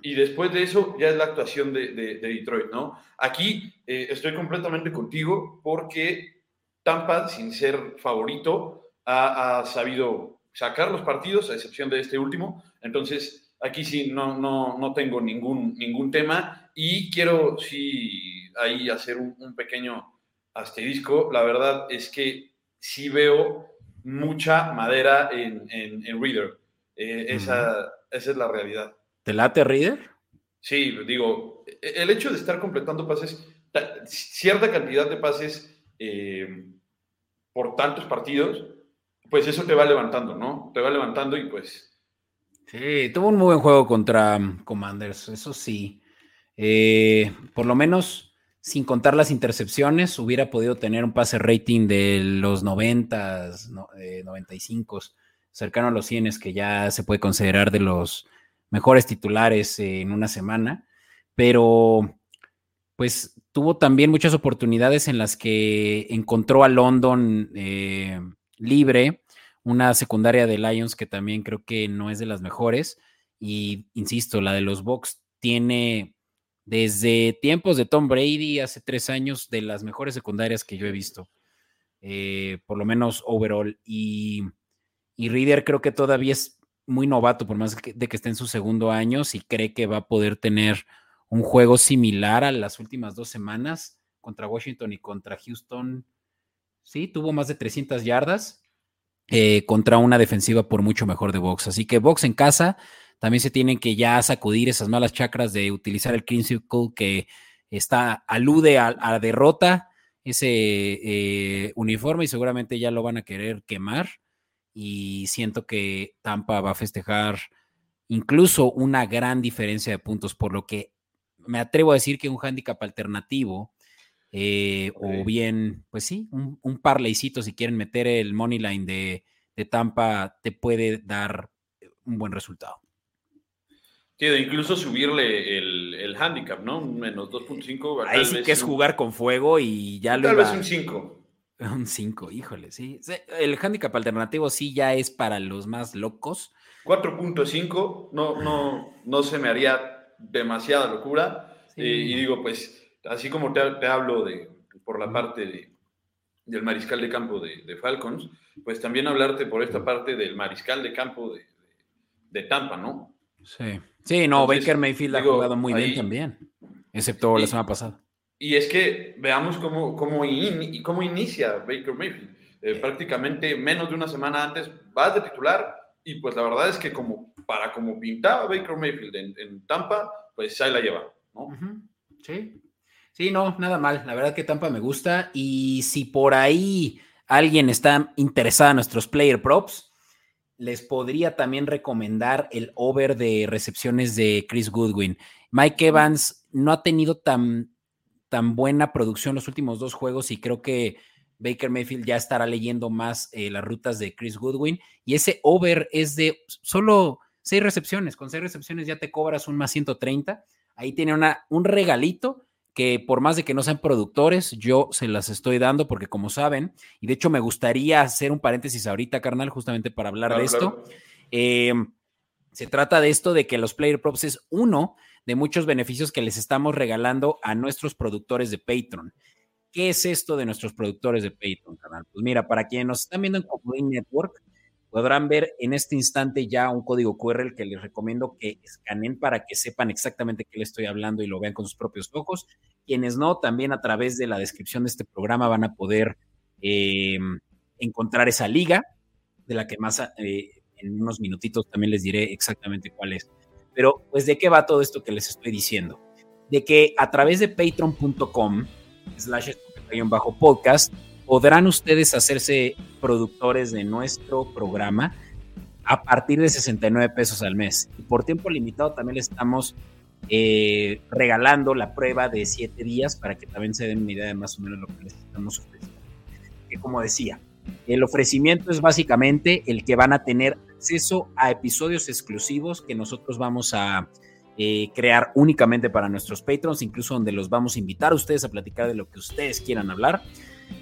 y después de eso ya es la actuación de, Detroit, ¿no? Aquí estoy completamente contigo porque Tampa, sin ser favorito, ha, sabido sacar los partidos, a excepción de este último. Entonces, aquí sí no, no, no tengo ningún, ningún tema y quiero sí ahí hacer un, pequeño asterisco. La verdad es que sí veo mucha madera en, en, Reader. Eh, esa, esa es la realidad. ¿Te late Reader? Sí, digo, el hecho de estar completando pases, cierta cantidad de pases eh, por tantos partidos, pues eso te va levantando, ¿no? Te va levantando y pues... Sí, tuvo un muy buen juego contra um, Commanders, eso sí. Eh, por lo menos, sin contar las intercepciones, hubiera podido tener un pase rating de los 90, 95, cercano a los 100, que ya se puede considerar de los mejores titulares en una semana, pero pues tuvo también muchas oportunidades en las que encontró a London eh, libre, una secundaria de Lions que también creo que no es de las mejores. Y insisto, la de los Bucks tiene desde tiempos de Tom Brady, hace tres años, de las mejores secundarias que yo he visto, eh, por lo menos overall. Y, y Reader creo que todavía es muy novato, por más de que esté en su segundo año, si cree que va a poder tener un juego similar a las últimas dos semanas contra Washington y contra Houston. Sí, tuvo más de 300 yardas eh, contra una defensiva por mucho mejor de Box. Así que Box en casa también se tienen que ya sacudir esas malas chacras de utilizar el Clean Circle que está, alude a, la derrota, ese eh, uniforme y seguramente ya lo van a querer quemar y siento que Tampa va a festejar incluso una gran diferencia de puntos, por lo que me atrevo a decir que un handicap alternativo, eh, o bien, pues sí, un, un parleycito si quieren meter el money line de, de Tampa, te puede dar un buen resultado. incluso subirle el, el handicap, ¿no? Menos 2.5. Ahí sí que es jugar con fuego y ya lo. Tal vez un 5. Un 5, híjole, sí. El handicap alternativo sí ya es para los más locos. 4.5 no, no, no se me haría demasiada locura. Eh, y digo, pues, así como te, hablo de, por la parte de, del mariscal de campo de, Falcons, pues también hablarte por esta parte del mariscal de campo de, Tampa, ¿no? Sí. Sí, no, Baker Mayfield ha jugado muy bien también, excepto la semana pasada. Y es que veamos cómo, cómo, cómo inicia Baker Mayfield. Eh, prácticamente menos de una semana antes va de titular y pues la verdad es que como para como pintaba Baker Mayfield en, Tampa, pues ahí la lleva, ¿no? Sí. Sí, no, nada mal. La verdad que Tampa me gusta. Y si por ahí alguien está interesado en nuestros player props, les podría también recomendar el over de recepciones de Chris Goodwin. Mike Evans no ha tenido tan tan buena producción los últimos dos juegos y creo que Baker Mayfield ya estará leyendo más eh, las rutas de Chris Goodwin. Y ese over es de solo seis recepciones, con seis recepciones ya te cobras un más 130, ahí tiene una, un regalito que por más de que no sean productores, yo se las estoy dando porque como saben, y de hecho me gustaría hacer un paréntesis ahorita, carnal, justamente para hablar de esto. Em, se trata de esto de que los player props es uno de muchos beneficios que les estamos regalando a nuestros productores de Patreon. ¿Qué es esto de nuestros productores de Patreon, canal? Pues mira, para quienes nos están viendo en Comodín Network, podrán ver en este instante ya un código QR que les recomiendo que escaneen para que sepan exactamente qué les estoy hablando y lo vean con sus propios ojos. Quienes no, también a través de la descripción de este programa van a poder em, encontrar esa liga, de la que más eh, en unos minutitos también les diré exactamente cuál es. Pero, pues, ¿de qué va todo esto que les estoy diciendo? De que a través de patreon.com, slash bajo podcast, podrán ustedes hacerse productores de nuestro programa a partir de 69 pesos al mes. Y por tiempo limitado también le estamos eh, regalando la prueba de 7 días para que también se den una idea de más o menos lo que les estamos ofreciendo. Que como decía, el ofrecimiento es básicamente el que van a tener acceso a episodios exclusivos que nosotros vamos a eh, crear únicamente para nuestros patrons, incluso donde los vamos a invitar a ustedes a platicar de lo que ustedes quieran hablar.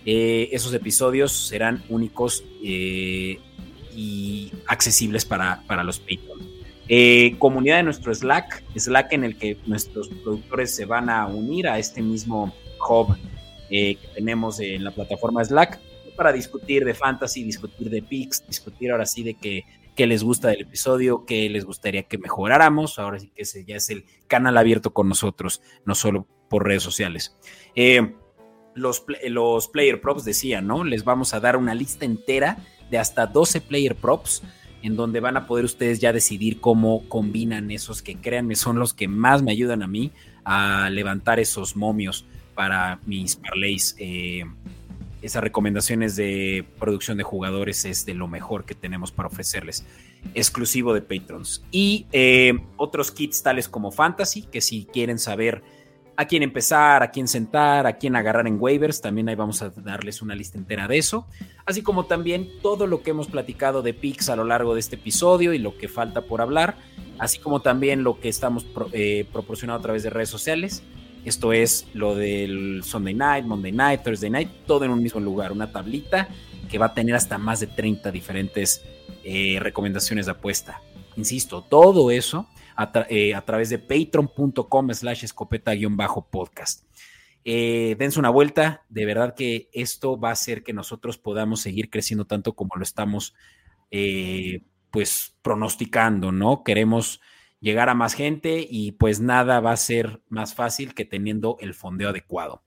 Eh, esos episodios serán únicos eh, y accesibles para, para los patrons. comunidad de nuestro Slack, Slack en el que nuestros productores se van a unir a este mismo hub que tenemos en la plataforma Slack para discutir de fantasy, discutir de picks, discutir ahora sí de que qué les gusta del episodio, qué les gustaría que mejoráramos. Ahora sí que ya es el canal abierto con nosotros, no solo por redes sociales. Eh, los, los player props decían, ¿no? Les vamos a dar una lista entera de hasta 12 player props en donde van a poder ustedes ya decidir cómo combinan esos que créanme son los que más me ayudan a mí a levantar esos momios para mis parlays eh, esas recomendaciones de producción de jugadores es de lo mejor que tenemos para ofrecerles, exclusivo de patrons. Y eh, otros kits tales como Fantasy, que si quieren saber a quién empezar, a quién sentar, a quién agarrar en waivers, también ahí vamos a darles una lista entera de eso, así como también todo lo que hemos platicado de picks a lo largo de este episodio y lo que falta por hablar, así como también lo que estamos eh, proporcionando a través de redes sociales. Esto es lo del Sunday Night, Monday Night, Thursday Night, todo en un mismo lugar, una tablita que va a tener hasta más de 30 diferentes eh, recomendaciones de apuesta. Insisto, todo eso a, eh, través de patreon.com slash escopeta-podcast. Eh, dense una vuelta, de verdad que esto va a hacer que nosotros podamos seguir creciendo tanto como lo estamos pues pronosticando, ¿no? Queremos llegar a más gente y pues nada va a ser más fácil que teniendo el fondeo adecuado.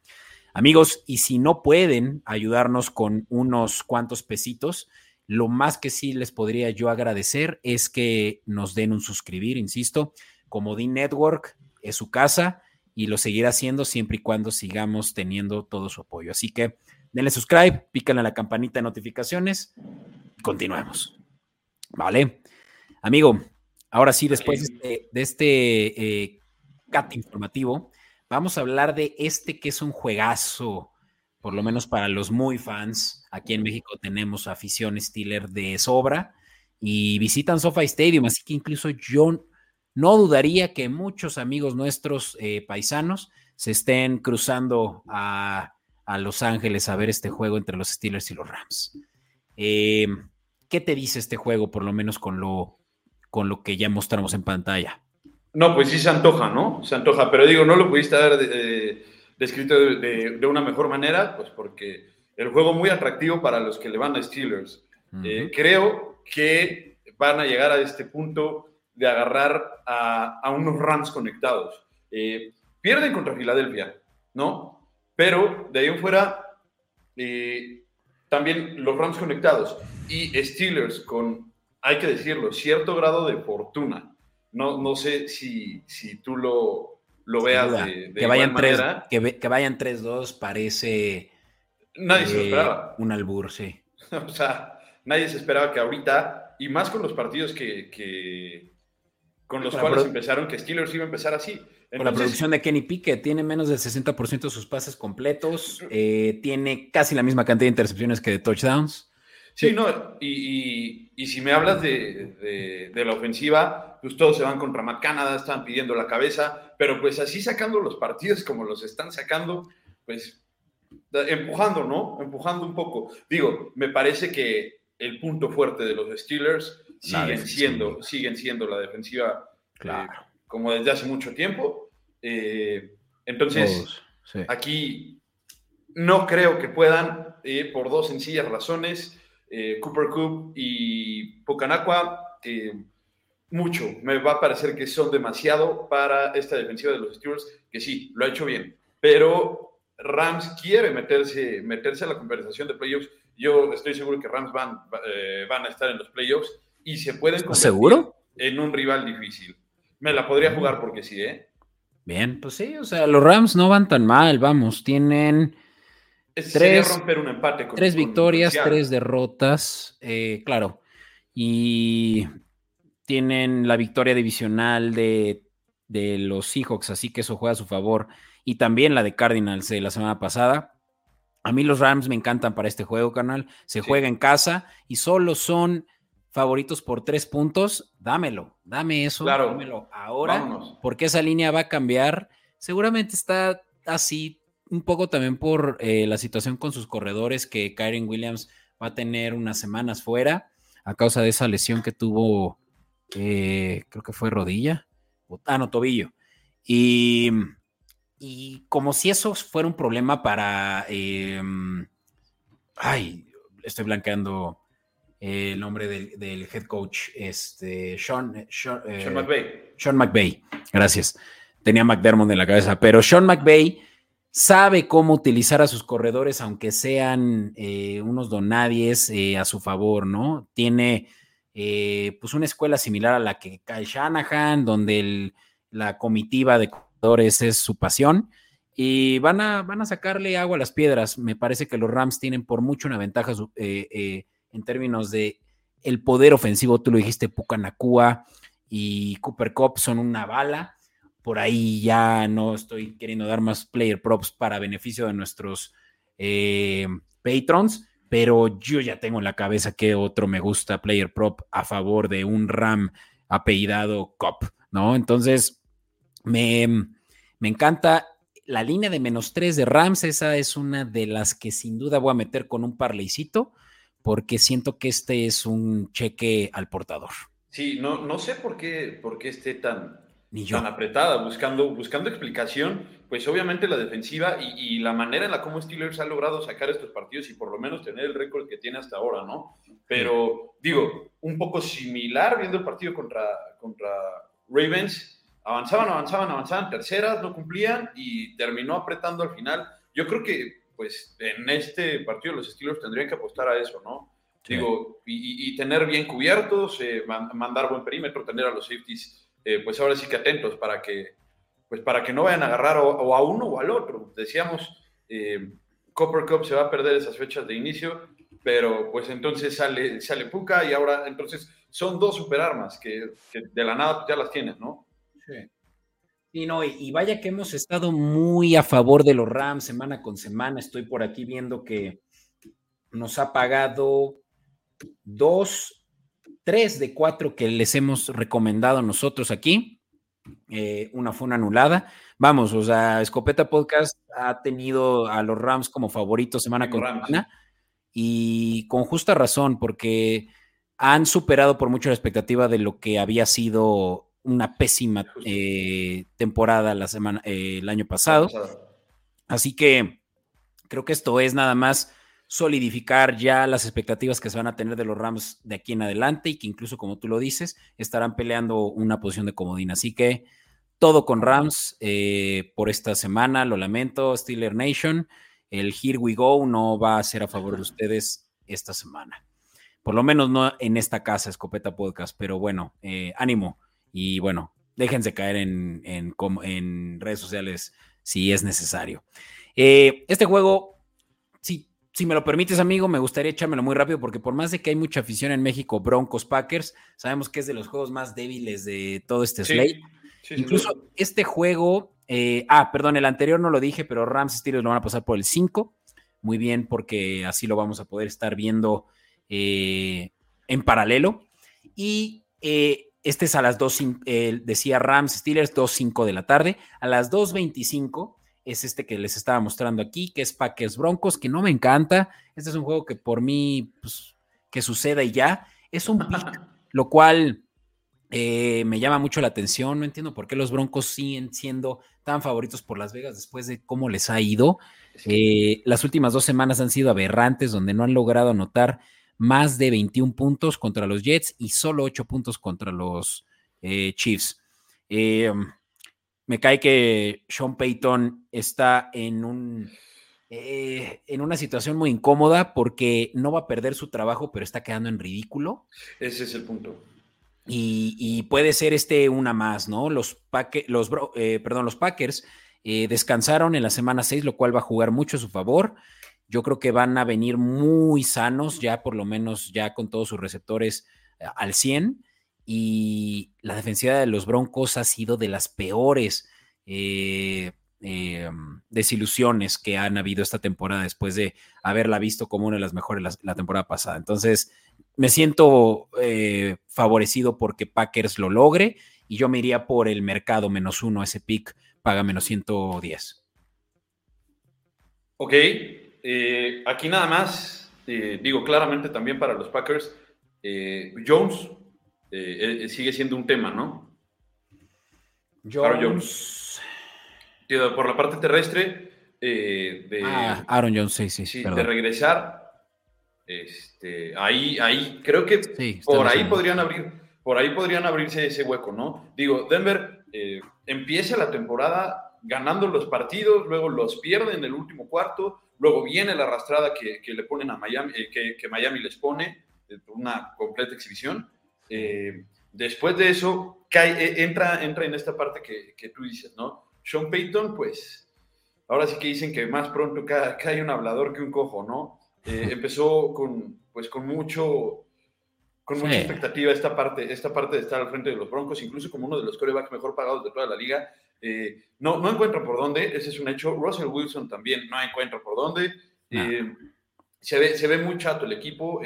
Amigos, y si no pueden ayudarnos con unos cuantos pesitos, lo más que sí les podría yo agradecer es que nos den un suscribir, insisto, como D Network es su casa y lo seguirá haciendo siempre y cuando sigamos teniendo todo su apoyo. Así que denle subscribe, pícanle a la campanita de notificaciones y continuemos. ¿Vale? Amigo, Ahora sí, después de este, eh, cat informativo, vamos a hablar de este que es un juegazo, por lo menos para los muy fans. Aquí en México tenemos afición Steeler de sobra y visitan SoFi Stadium, así que incluso yo no dudaría que muchos amigos nuestros eh, paisanos se estén cruzando a, a Los Ángeles a ver este juego entre los Steelers y los Rams. Eh, ¿Qué te dice este juego, por lo menos con lo, con lo que ya mostramos en pantalla? No, pues sí se antoja, ¿no? Se antoja, pero digo, no lo pudiste haber eh, descrito de, una mejor manera, pues porque el juego muy atractivo para los que le van a Steelers. Eh, creo que van a llegar a este punto de agarrar a, unos Rams conectados. pierden contra Filadelfia, ¿no? Pero de ahí en fuera, eh, también los Rams conectados y Steelers con, hay que decirlo, cierto grado de fortuna. No, no sé si, si tú lo, lo veas de, que, vayan tres, que, que, vayan 3-2 parece nadie se eh, esperaba. Un albur, sí. o sea, nadie se esperaba que ahorita, y más con los partidos que, que con los cuales empezaron, que Steelers iba a empezar así. Con la producción de Kenny Pickett, tiene menos del 60% de sus pases completos, eh, tiene casi la misma cantidad de intercepciones que de touchdowns. Sí, no, y, si me hablas de, la ofensiva, pues todos se van contra Matt Canada, están pidiendo la cabeza, pero pues así sacando los partidos como los están sacando, pues empujando, ¿no? Empujando un poco. Digo, me parece que el punto fuerte de los Steelers siguen siendo, siguen siendo la defensiva. Claro. Eh, como desde hace mucho tiempo. Eh, entonces, aquí no creo que puedan, eh, por dos sencillas razones, eh, Cooper Coop y Pucanacua, mucho. Me va a parecer que son demasiado para esta defensiva de los Steelers, que sí, lo ha hecho bien, pero Rams quiere meterse, meterse a la conversación de playoffs. Yo estoy seguro que Rams van, van a estar en los playoffs y se pueden convertir ¿Seguro? en un rival difícil. Me la podría jugar porque sí, ¿eh? Bien, pues sí, o sea, los Rams no van tan mal, vamos, tienen tres, romper un empate tres victorias, tres derrotas, eh, claro, y tienen la victoria divisional de, los Seahawks, así que eso juega a su favor, y también la de Cardinals de la semana pasada. A mí los Rams me encantan para este juego, canal. Se juega en casa y solo son favoritos por tres puntos, dámelo, dame eso, dámelo ahora, porque esa línea va a cambiar. Seguramente está así un poco también por eh, la situación con sus corredores, que Kyren Williams va a tener unas semanas fuera a causa de esa lesión que tuvo, eh, creo que fue rodilla, ah, no, tobillo. Y, y como si eso fuera un problema para, em, ay, estoy blanqueando el nombre del, head coach, este, Sean, eh, Sean, McVay. Sean McVay, gracias. Tenía McDermott en la cabeza, pero Sean McVay sabe cómo utilizar a sus corredores, aunque sean eh, unos donadies eh, a su favor, ¿no? Tiene pues una escuela similar a la que cae Shanahan, donde la comitiva de corredores es su pasión. Y van a, van a sacarle agua a las piedras. Me parece que los Rams tienen por mucho una ventaja en términos de el poder ofensivo, tú lo dijiste, Pucanacua y Cooper Cup son una bala. Por ahí ya no estoy queriendo dar más player props para beneficio de nuestros eh, patrons, pero yo ya tengo en la cabeza que otro me gusta player prop a favor de un Ram apellidado Cop, ¿no? Entonces, me, me encanta la línea de menos tres de Rams, esa es una de las que sin duda voy a meter con un parleycito porque siento que este es un cheque al portador. Sí, no, no sé por qué, por qué esté tan, tan apretada, buscando, buscando explicación, pues obviamente la defensiva y, la manera en la como Steelers ha logrado sacar estos partidos y por lo menos tener el récord que tiene hasta ahora, ¿no? Pero digo, un poco similar viendo el partido contra, contra Ravens, avanzaban, avanzaban, avanzaban, terceras, no cumplían y terminó apretando al final. Yo creo que pues en este partido los Steelers tendrían que apostar a eso, ¿no? Digo, y, tener bien cubiertos, eh, mandar buen perímetro, tener a los safeties, eh, pues ahora sí que atentos para que, pues para que no vayan a agarrar o, a uno o al otro. Decíamos, eh, Copper Cup se va a perder esas fechas de inicio, pero pues entonces sale, sale Puka y ahora entonces son dos superarmas que, que de la nada ya las tienes, ¿no? Sí. Y, no, y, vaya que hemos estado muy a favor de los Rams semana con semana. Estoy por aquí viendo que nos ha pagado dos, tres de cuatro que les hemos recomendado nosotros aquí. eh, una fue una anulada. Vamos, o sea, Escopeta Podcast ha tenido a los Rams como favoritos semana con semana y con justa razón, porque han superado por mucho la expectativa de lo que había sido una pésima eh, temporada la semana, eh, el año pasado. Así que creo que esto es nada más solidificar ya las expectativas que se van a tener de los Rams de aquí en adelante y que incluso, como tú lo dices, estarán peleando una posición de comodín. Así que todo con Rams eh, por esta semana, lo lamento, Steeler Nation. El Here We Go no va a ser a favor de ustedes esta semana. Por lo menos no en esta casa, Escopeta Podcast, pero bueno, eh, ánimo y bueno, déjense caer en, en, redes sociales si es necesario. Eh, este juego, sí si me lo permites, amigo, me gustaría echármelo muy rápido porque por más de que hay mucha afición en México, Broncos Packers, sabemos que es de los juegos más débiles de todo este slate. Incluso este juego, eh, ah, perdón, el anterior no lo dije, pero Rams Steelers lo van a pasar por el 5. Muy bien, porque así lo vamos a poder estar viendo eh, en paralelo. Y eh, este es a las 2, decía Rams Steelers, 2.05 de la tarde. A las 2.25 es este que les estaba mostrando aquí, que es Packers Broncos, que no me encanta. Este es un juego que por mí, pues, que suceda y ya. Es un pick, lo cual eh, me llama mucho la atención. No entiendo por qué los Broncos siguen siendo tan favoritos por Las Vegas después de cómo les ha ido. Eh, las últimas dos semanas han sido aberrantes, donde no han logrado anotar más de 21 puntos contra los Jets y solo 8 puntos contra los eh, Chiefs. Me cae que Sean Payton está en un eh, en una situación muy incómoda porque no va a perder su trabajo, pero está quedando en ridículo. Ese es el punto. Y, puede ser este una más, ¿no? Los, los, eh, perdón, los Packers eh, descansaron en la semana 6, lo cual va a jugar mucho a su favor. Yo creo que van a venir muy sanos, ya por lo menos ya con todos sus receptores al 100 y la defensiva de los Broncos ha sido de las peores eh, eh, desilusiones que han habido esta temporada después de haberla visto como una de las mejores la, temporada pasada. Entonces, me siento eh, favorecido porque Packers lo logre y yo me iría por el mercado menos uno, ese pick paga menos 110. Ok, aquí nada más, digo claramente también para los Packers, Jones eh, eh, sigue siendo un tema, ¿no? Aaron Jones. Por la parte terrestre, eh, de, ah, Aaron Jones, sí, sí. de regresar. Este, ahí, ahí, creo que por ahí podrían abrir, por ahí podrían abrirse ese hueco, ¿no? Digo, Denver empieza la temporada ganando los partidos, luego los pierde en el último cuarto, luego viene la arrastrada que, le ponen a Miami, que, que, Miami les pone, una completa exhibición, eh, después de eso, cae, eh, entra, entra en esta parte que, que, tú dices, ¿no? Sean Payton, pues, ahora sí que dicen que más pronto cae, un hablador que un cojo, ¿no? Eh, empezó con, pues, con mucho, con mucha expectativa esta parte, esta parte de estar al frente de los Broncos, incluso como uno de los corebacks mejor pagados de toda la liga. no, no encuentra por dónde, ese es un hecho. Russell Wilson también no encuentra por dónde. se, ve, se ve muy chato el equipo.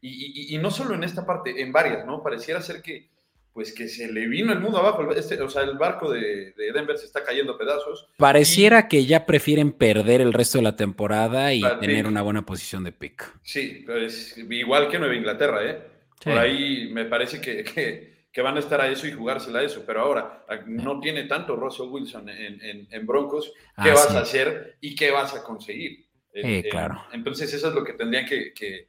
Y, no solo en esta parte, en varias, ¿no? Pareciera ser que, pues que se le vino el mundo abajo, este, o sea, el barco de, Denver se está cayendo a pedazos. Pareciera que ya prefieren perder el resto de la temporada y tener una buena posición de pick. Sí, pues, igual que Nueva Inglaterra, ¿eh? Por ahí me parece que, que, van a estar a eso y jugársela a eso, pero ahora no tiene tanto Russell Wilson en, Broncos, ¿qué ah, vas a hacer y qué vas a conseguir? claro. Entonces eso es lo que tendrían que que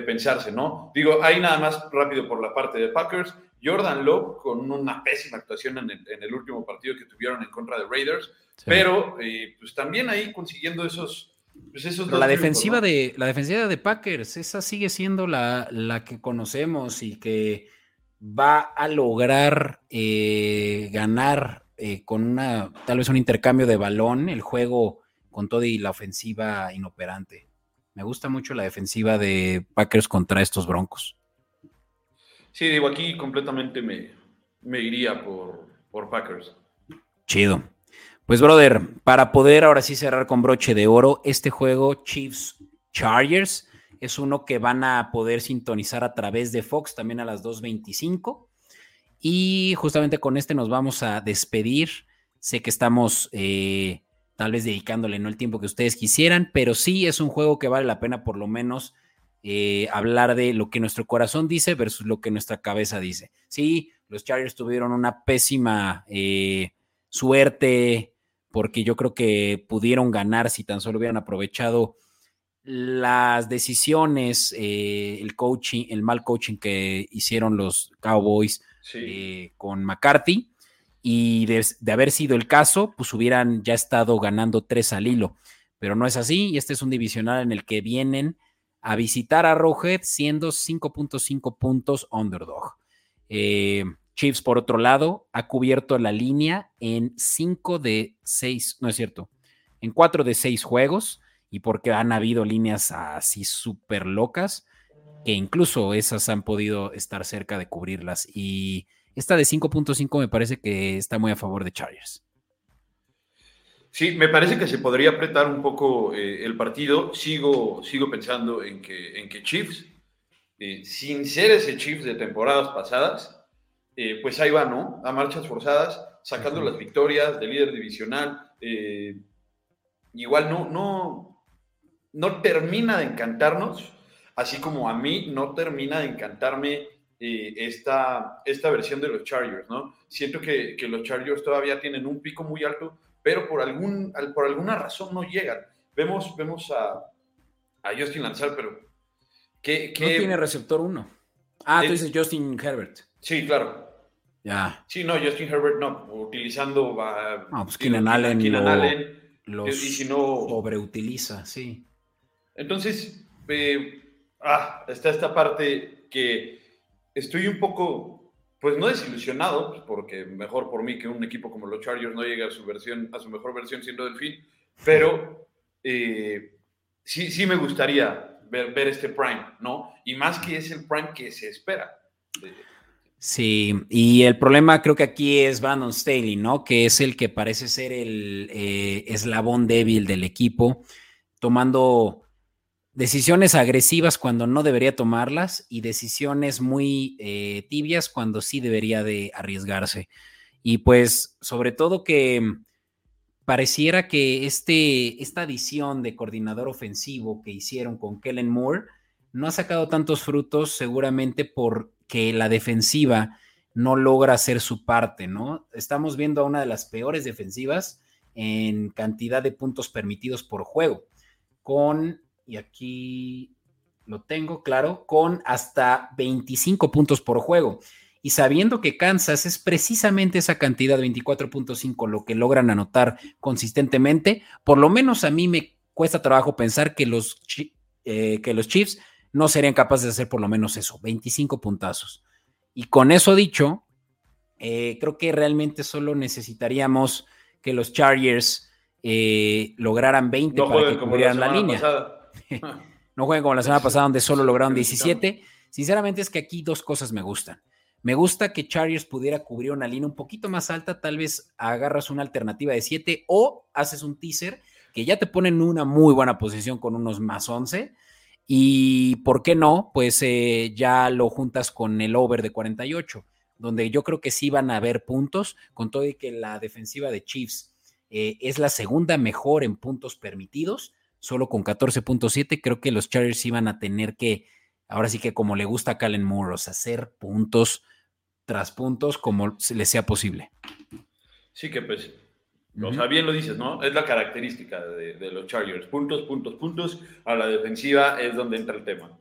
pensarse, ¿no? Digo, ahí nada más rápido por la parte de Packers. Jordan Love con una pésima actuación en el, último partido que tuvieron en contra de Raiders, pero eh, pues también ahí consiguiendo esos... Pues esos la defensiva de la defensiva de Packers, esa sigue siendo la, la que conocemos y que va a lograr eh, ganar eh, con una tal vez un intercambio de balón el juego con todo y la ofensiva inoperante. Me gusta mucho la defensiva de Packers contra estos Broncos. Sí, digo, aquí completamente me, iría por, por Packers. Chido. Pues, brother, para poder ahora sí cerrar con broche de oro, este juego Chiefs Chargers es uno que van a poder sintonizar a través de Fox también a las 2.25. Y justamente con este nos vamos a despedir. Sé que estamos eh, tal vez dedicándole no el tiempo que ustedes quisieran, pero sí es un juego que vale la pena por lo menos eh, hablar de lo que nuestro corazón dice versus lo que nuestra cabeza dice. Sí, los Chargers tuvieron una pésima eh, suerte porque yo creo que pudieron ganar si tan solo hubieran aprovechado las decisiones, eh, el coaching, el mal coaching que hicieron los Cowboys con McCarthy y de, haber sido el caso, pues hubieran ya estado ganando tres al hilo, pero no es así y este es un divisional en el que vienen a visitar a Rojet siendo 5.5 puntos underdog. Eh, Chiefs, por otro lado, ha cubierto la línea en 5 de 6, no es cierto, en 4 de 6 juegos y porque han habido líneas así súper locas que incluso esas han podido estar cerca de cubrirlas y esta de 5.5 me parece que está muy a favor de Chargers. Sí, me parece que se podría apretar un poco eh, el partido. Sigo, sigo pensando en que, en que Chiefs, eh, sin ser ese Chiefs de temporadas pasadas, eh, pues ahí va, ¿no? A marchas forzadas, sacando las victorias de líder divisional. igual no, no, no termina de encantarnos, así como a mí no termina de encantarme esta, esta versión de los Chargers, ¿no? Siento que, los Chargers todavía tienen un pico muy alto, pero por, algún, por alguna razón no llegan. Vemos, vemos a, a Justin lanzar, pero... ¿qué, no tiene receptor uno. Ah, tú dices Justin Herbert. Sí, claro. Ya. Sí, no, Justin Herbert no, utilizando... no, pues Keenan Allen, Keenan Allen los y si no, sobreutiliza, sí. Entonces, eh, ah, está esta parte que estoy un poco, pues no desilusionado, pues, porque mejor por mí que un equipo como los Chargers no llegue a su versión, a su mejor versión siendo Delfín, pero eh, sí, sí me gustaría ver, ver, este Prime, ¿no? Y más que es el Prime que se espera. Sí, y el problema creo que aquí es Brandon Staley, ¿no? Que es el que parece ser el eh, eslabón débil del equipo, tomando decisiones agresivas cuando no debería tomarlas y decisiones muy eh, tibias cuando sí debería de arriesgarse. Y pues sobre todo que pareciera que este, esta adición de coordinador ofensivo que hicieron con Kellen Moore no ha sacado tantos frutos seguramente porque la defensiva no logra hacer su parte, ¿no? Estamos viendo a una de las peores defensivas en cantidad de puntos permitidos por juego, con y aquí lo tengo claro, con hasta 25 puntos por juego. Y sabiendo que Kansas es precisamente esa cantidad, 24.5, lo que logran anotar consistentemente, por lo menos a mí me cuesta trabajo pensar que los, eh, que los Chiefs no serían capaces de hacer por lo menos eso, 25 puntazos. Y con eso dicho, eh, creo que realmente solo necesitaríamos que los Chargers eh, lograran 20 para que cubrieran la, línea. no jueguen como la semana pasada donde solo lograron 17. Sinceramente es que aquí dos cosas me gustan. Me gusta que Chargers pudiera cubrir una línea un poquito más alta, tal vez agarras una alternativa de 7 o haces un teaser que ya te pone en una muy buena posición con unos más 11. Y por qué no, pues eh, ya lo juntas con el over de 48, donde yo creo que sí van a haber puntos, con todo y que la defensiva de Chiefs eh, es la segunda mejor en puntos permitidos solo con 14.7, creo que los Chargers iban a tener que, ahora sí que como le gusta a Calen Moore, hacer puntos tras puntos como les sea posible. Sí, que pues, o sea, bien lo dices, ¿no? Es la característica de, los Chargers, puntos, puntos, puntos, a la defensiva es donde entra el tema.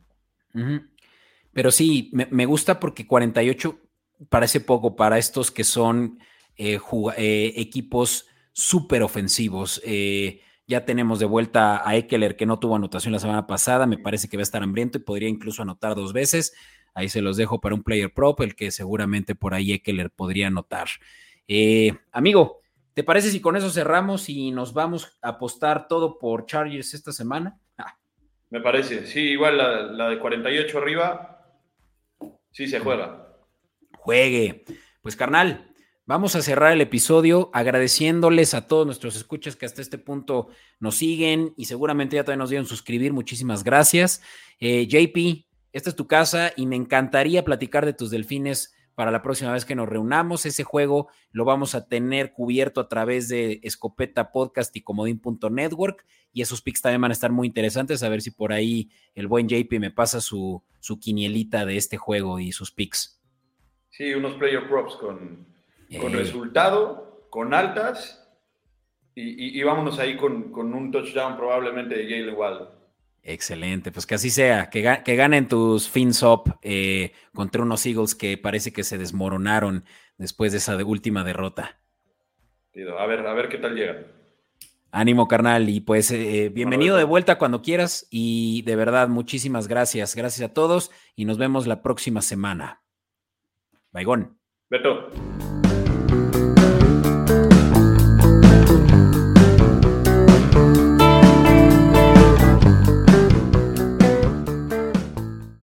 Pero sí, me, gusta porque 48 parece poco para estos que son eh, eh, equipos súper ofensivos. Eh, ya tenemos de vuelta a Eckler, que no tuvo anotación la semana pasada. Me parece que va a estar hambriento y podría incluso anotar dos veces. Ahí se los dejo para un player prop, el que seguramente por ahí Eckler podría anotar. Eh, amigo, ¿te parece si con eso cerramos y nos vamos a apostar todo por Chargers esta semana? Ah. Me parece, sí, igual la, la de 48 arriba, sí se juega. Juegue. Pues carnal, Vamos a cerrar el episodio agradeciéndoles a todos nuestros escuchas que hasta este punto nos siguen y seguramente ya también nos dieron suscribir. Muchísimas gracias. Eh, JP, esta es tu casa y me encantaría platicar de tus delfines para la próxima vez que nos reunamos. Ese juego lo vamos a tener cubierto a través de Escopeta Podcast y Comodín.network. Y esos picks también van a estar muy interesantes. A ver si por ahí el buen JP me pasa su, su quinielita de este juego y sus picks. Sí, unos player props con, con resultado, con altas. Y, vámonos ahí con, con, un touchdown probablemente de Jalen Waddle. Excelente, pues que así sea, que, ganen tus fins up eh, contra unos Eagles que parece que se desmoronaron después de esa última derrota. A ver, a ver qué tal llegan. Ánimo, carnal, y pues eh, bienvenido de vuelta cuando quieras y de verdad, muchísimas gracias. Gracias a todos y nos vemos la próxima semana. Baigón. Beto.